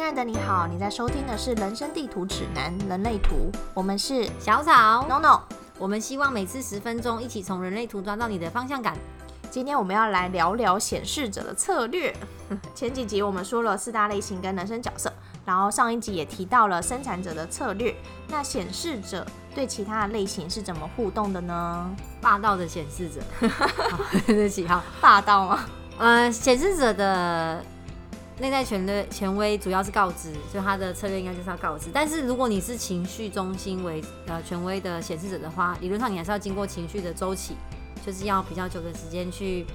亲爱的你好，你在收听的是《人生地图指南：人类图》，我们是小草 NONO。我们希望每次十分钟，一起从人类图抓到你的方向感。今天我们要来聊聊显示者的策略。前几集我们说了四大类型跟人生角色，然后上一集也提到了生产者的策略。那显示者对其他的类型是怎么互动的呢？霸道的显示者，对不起哈，霸道吗？呃，显示者的内在权的权威主要是告知，就他的策略应该就是要告知。但是如果你是情绪中心为呃权威的显示者的话，理论上你还是要经过情绪的周期，就是要比较久的时间去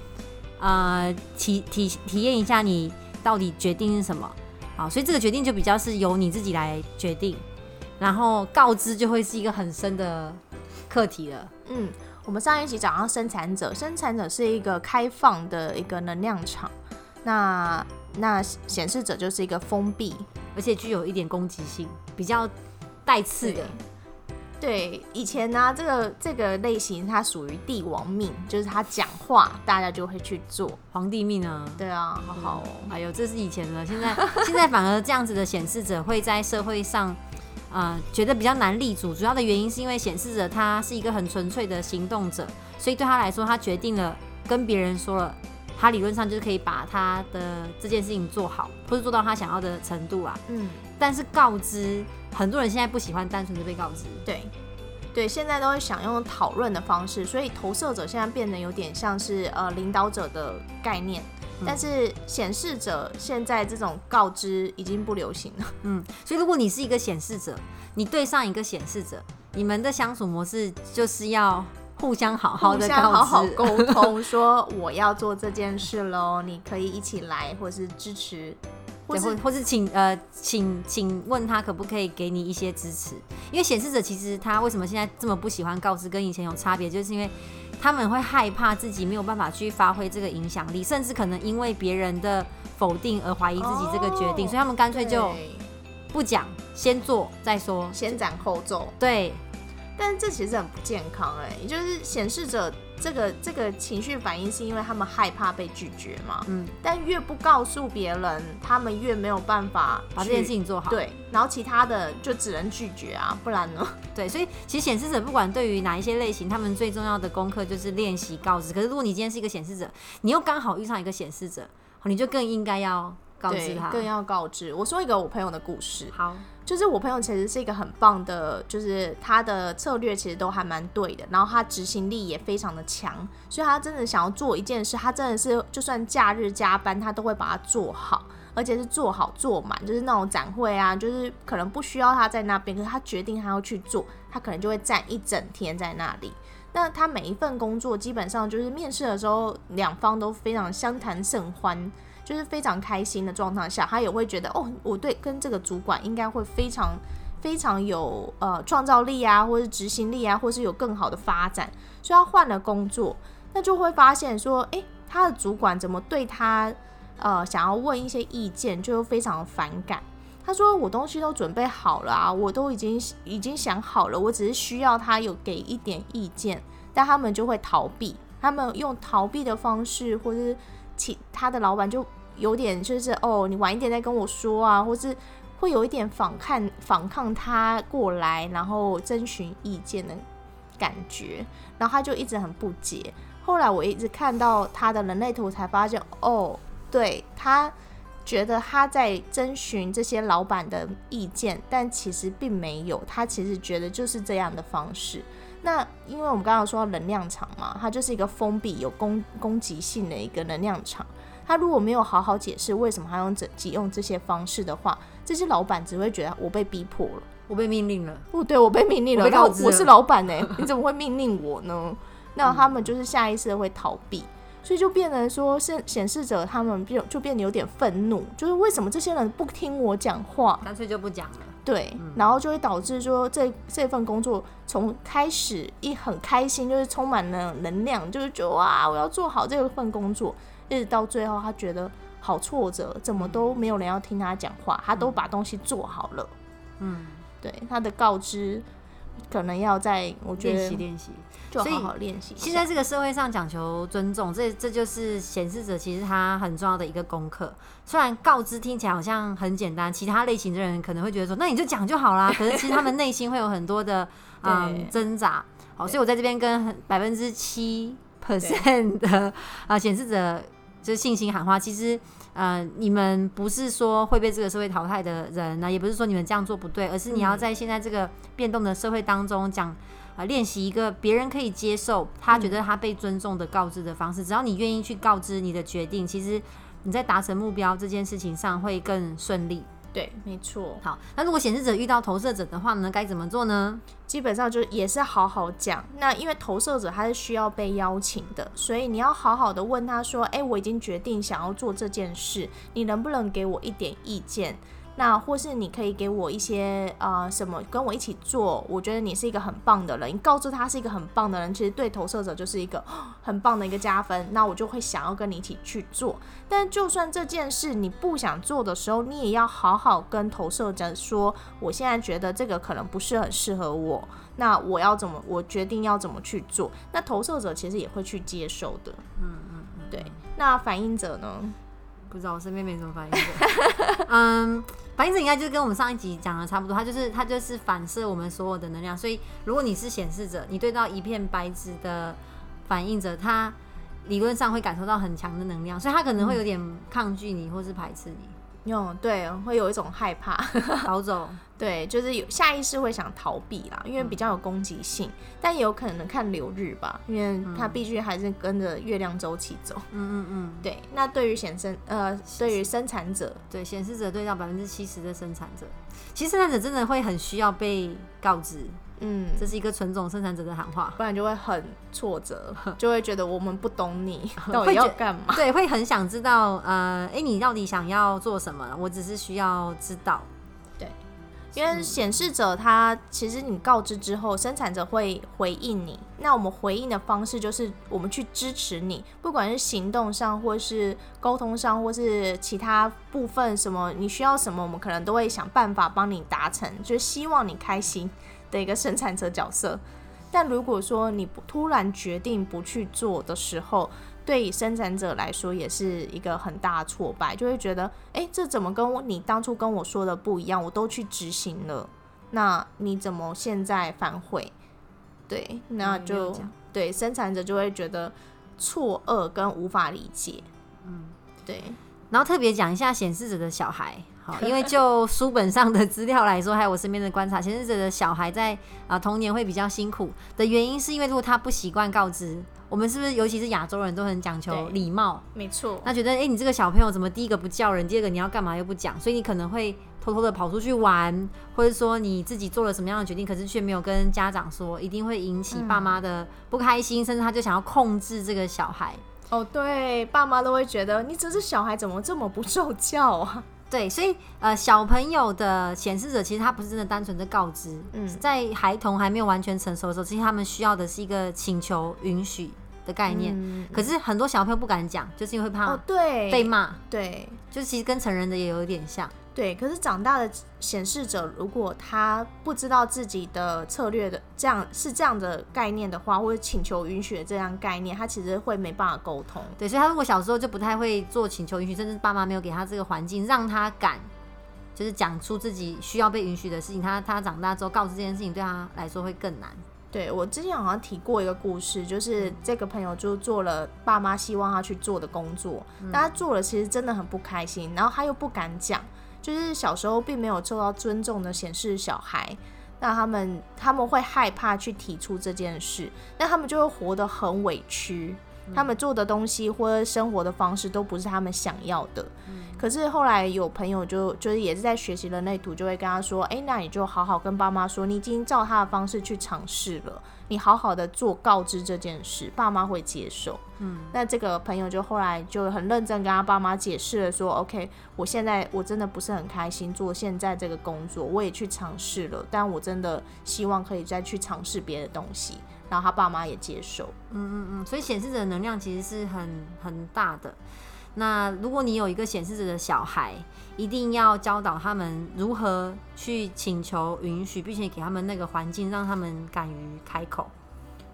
呃体体体验一下你到底决定是什么啊，所以这个决定就比较是由你自己来决定，然后告知就会是一个很深的课题了。嗯，我们上一期讲到生产者，生产者是一个开放的一个能量场，那那显示者就是一个封闭，而且具有一点攻击性，比较带刺的。对，以前呢、这个这个类型它属于帝王命，就是他讲话，大家就会去做。皇帝命啊，对啊，好好哦。哎呦，这是以前的，现在现在反而这样子的显示者会在社会上，呃，觉得比较难立足。主要的原因是因为显示者他是一个很纯粹的行动者，所以对他来说，他决定了跟别人说了，他理论上就是可以把他的这件事情做好，或者做到他想要的程度啦。嗯，但是告知，很多人现在不喜欢单纯的被告知。对，对，现在都会想用讨论的方式，所以投射者现在变得有点像是呃领导者的概念，但是显示者现在这种告知已经不流行了。嗯，所以如果你是一个显示者，你对上一个显示者，你们的相处模式就是要互相好好的相好好沟通，说我要做这件事喽，你可以一起来，或是支持，或是或是请呃请请问他可不可以给你一些支持？因为显示者其实他为什么现在这么不喜欢告知，跟以前有差别，就是因为他们会害怕自己没有办法去发挥这个影响力，甚至可能因为别人的否定而怀疑自己这个决定，哦所以他们干脆就不讲，先做再说。先斩后奏。对，但是这其实很不健康哎、也就是显示者这个这个情绪反应是因为他们害怕被拒绝嘛，嗯，但越不告诉别人，他们越没有办法把这件事情做好。对，然后其他的就只能拒绝啊，不然呢？对，所以其实显示者不管对于哪一些类型，他们最重要的功课就是练习告知。可是如果你今天是一个显示者，你又刚好遇上一个显示者，你就更应该要告知对，他。更要告知。我说一个我朋友的故事，好，就是我朋友其实是一个很棒的，就是他的策略其实都还蛮对的，然后他执行力也非常的强，所以他真的想要做一件事，他真的是就算假日加班，他都会把它做好，而且是做好做满，就是那种展会啊，就是可能不需要他在那边，可是他决定他要去做，他可能就会站一整天在那里。那他每一份工作基本上就是面试的时候，两方都非常相谈甚欢，就是非常开心的状态下，他也会觉得哦，我对跟这个主管应该会非常非常有呃创造力啊，或是执行力啊，或是有更好的发展，所以他换了工作，那就会发现说，诶，他的主管怎么对他呃想要问一些意见，就非常反感。他说：“我东西都准备好了啊，我都已经已经想好了，我只是需要他有给一点意见，但他们就会逃避，他们用逃避的方式，或是其他的老板就有点就是哦，你晚一点再跟我说啊，或是会有一点反抗反抗他过来，然后征询意见的感觉，然后他就一直很不解。后来我一直看到他的人类图，才发现哦，对他觉得他在征询这些老板的意见，但其实并没有，他其实觉得就是这样的方式。那因为我们刚刚说到能量场嘛，它就是一个封闭、有攻攻击性的一个能量场。他如果没有好好解释为什么他用这急用这些方式的话，这些老板只会觉得我被逼迫了。我被命令了。不对，我被命令了，我是老板呢、你怎么会命令我呢？那他们就是下意识的会逃避，所以就变成说，是显示者他们变就变得有点愤怒，就是为什么这些人不听我讲话？干脆就不讲了。对，然后就会导致说这这份工作从开始一很开心，就是充满了能量，就是觉得哇，我要做好这份工作，一直到最后他觉得好挫折，怎么都没有人要听他讲话，他都把东西做好了。嗯，对他的告知可能要在我觉练习得练习。就好好练习。现在这个社会上讲求尊重，这这就是显示者其实他很重要的一个功课。虽然告知听起来好像很简单，其他类型的人可能会觉得说，那你就讲就好啦。可是其实他们内心会有很多的嗯挣扎。好，所以我在这边跟百分之七 percent 的啊显示者就是信心喊话，其实。呃，你们不是说会被这个社会淘汰的人呢，也不是说你们这样做不对，而是你要嗯在现在这个变动的社会当中讲啊，练习一个别人可以接受，他觉得他被尊重的告知的方式。只要你愿意去告知你的决定，其实你在达成目标这件事情上会更顺利。对，没错，好，那如果显示者遇到投射者的话呢，该怎么做呢？基本上就也是好好讲。那因为投射者他是需要被邀请的，所以你要好好的问他说：“诶，我已经决定想要做这件事，你能不能给我一点意见？那或是你可以给我一些呃什么跟我一起做？我觉得你是一个很棒的人，你告诉他是一个很棒的人，其实对投射者就是一个哦 很棒的一个加分。那我就会想要跟你一起去做。但就算这件事你不想做的时候，你也要好好跟投射者说，我现在觉得这个可能不是很适合我。那我要怎么？我决定要怎么去做？那投射者其实也会去接受的。嗯嗯嗯，对，那反应者呢？不知道，我身边没什么反应者。嗯，反应者应该就是跟我们上一集讲的差不多，它就是它就是反射我们所有的能量。所以如果你是显示者，你对到一片白纸的反应者，他理论上会感受到很强的能量，所以他可能会有点抗拒你或是排斥你，嗯，对，会有一种害怕。逃走。对，就是有下意识会想逃避啦，因为比较有攻击性，但也有可能看流日吧，因为它必须还是跟着月亮周期走。嗯嗯嗯，对，那对于显生呃，对于生产者，对，显示者对照百分之七十的生产者，其实生产者真的会很需要被告知，嗯，这是一个纯种生产者的喊话。不然就会很挫折，就会觉得我们不懂你 到底要干嘛。对，会很想知道，呃，哎，你到底想要做什么？我只是需要知道。因为显示者他其实你告知之后，生产者会回应你。那我们回应的方式就是我们去支持你，不管是行动上，或是沟通上，或是其他部分什么你需要什么，我们可能都会想办法帮你达成，就是希望你开心的一个生产者角色。但如果说你不突然决定不去做的时候，对生产者来说也是一个很大的挫败，就会觉得，诶，这怎么跟我你当初跟我说的不一样？我都去执行了，那你怎么现在反悔？对，那就、讲对生产者就会觉得错愕跟无法理解。嗯，对，然后特别讲一下显示者的小孩，好，因为 就书本上的资料来说，还有我身边的观察，显示者的小孩在啊、童年会比较辛苦的原因，是因为如果他不习惯告知，我们是不是尤其是亚洲人都很讲求礼貌？没错，那觉得，哎、你这个小朋友怎么第一个不叫人，第二个你要干嘛又不讲，所以你可能会偷偷的跑出去玩，或者说你自己做了什么样的决定，可是却没有跟家长说，一定会引起爸妈的不开心，甚至他就想要控制这个小孩。哦，对，爸妈都会觉得你只是小孩，怎么这么不受教啊？对，所以呃，小朋友的显示者其实他不是真的单纯的告知，嗯。在孩童还没有完全成熟的时候，其实他们需要的是一个请求允许的概念。嗯可是很多小朋友不敢讲，就是因为怕哦，对，被骂，对，就是其实跟成人的也有一点像。对，可是长大的显示者，如果他不知道自己的策略的这样是这样的概念的话，或者请求允许的这样概念，他其实会没办法沟通。对，所以他如果小时候就不太会做请求允许，甚至爸妈没有给他这个环境，让他敢就是讲出自己需要被允许的事情，他他长大之后告知这件事情，对他来说会更难。对我之前好像提过一个故事，就是这个朋友就做了爸妈希望他去做的工作，但他做了其实真的很不开心，然后他又不敢讲，就是小时候并没有受到尊重的显示小孩。那他们他们会害怕去提出这件事，那他们就会活得很委屈，他们做的东西或者生活的方式都不是他们想要的。可是后来有朋友就就是也是在学习人类图，就会跟他说：“哎、那你就好好跟爸妈说，你已经照他的方式去尝试了，你好好的做告知这件事，爸妈会接受。”嗯，那这个朋友就后来就很认真跟他爸妈解释了说：“OK，我现在我真的不是很开心做现在这个工作，我也去尝试了，但我真的希望可以再去尝试别的东西。”然后他爸妈也接受。嗯嗯嗯，所以显示者的能量其实是很很大的。那如果你有一个显示者的小孩，一定要教导他们如何去请求允许，并且给他们那个环境，让他们敢于开口。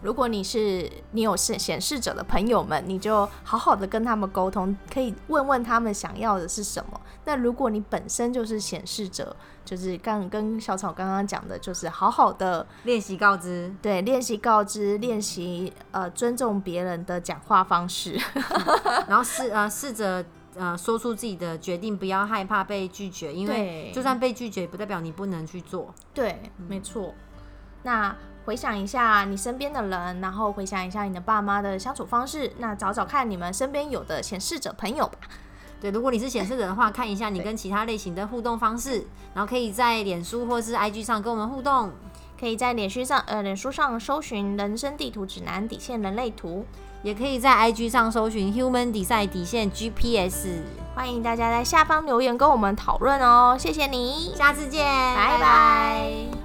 如果你是你有显显示者的朋友们，你就好好的跟他们沟通，可以问问他们想要的是什么。那如果你本身就是显示者，就是刚跟小草刚刚讲的，就是好好的练习告知，对，练习告知，练习呃尊重别人的讲话方式，然后试呃试着呃说出自己的决定，不要害怕被拒绝，因为就算被拒绝，不代表你不能去做。对，没错。那回想一下你身边的人，然后回想一下你的爸妈的相处方式，那找找看你们身边有的显示者朋友吧。对，如果你是显示者的话，看一下你跟其他类型的互动方式，然后可以在脸书或是 IG 上跟我们互动。可以在脸书上，呃，脸书上搜寻“人生地图指南”底线人类图，也可以在 IG 上搜寻 Human Design 底线 GPS。欢迎大家在下方留言跟我们讨论哦，谢谢你，下次见，拜拜